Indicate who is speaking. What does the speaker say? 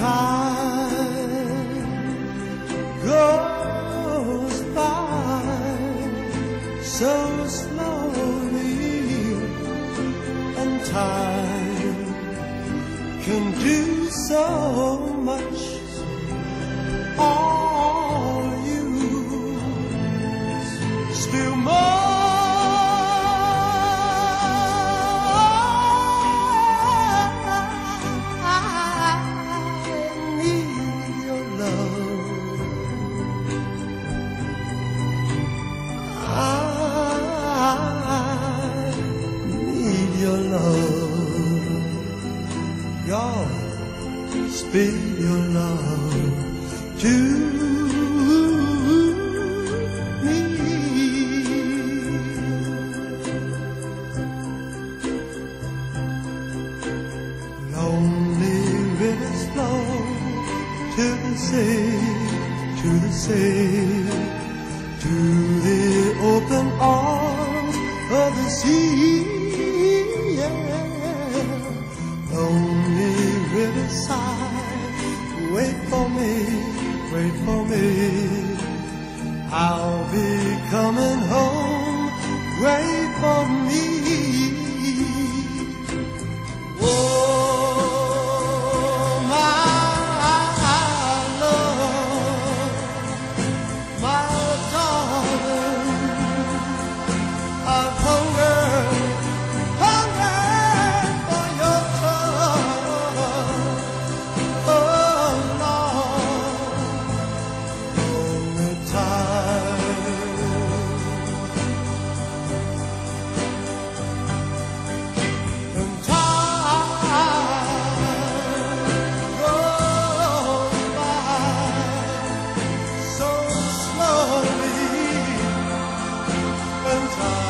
Speaker 1: time goes by so slowly, and time can do so much. Your love. God, spill your love to me. Lonely rivers flow to the sea, to the sea, to the open arms for me, wait for me. I'll be coming home, wait for me. far.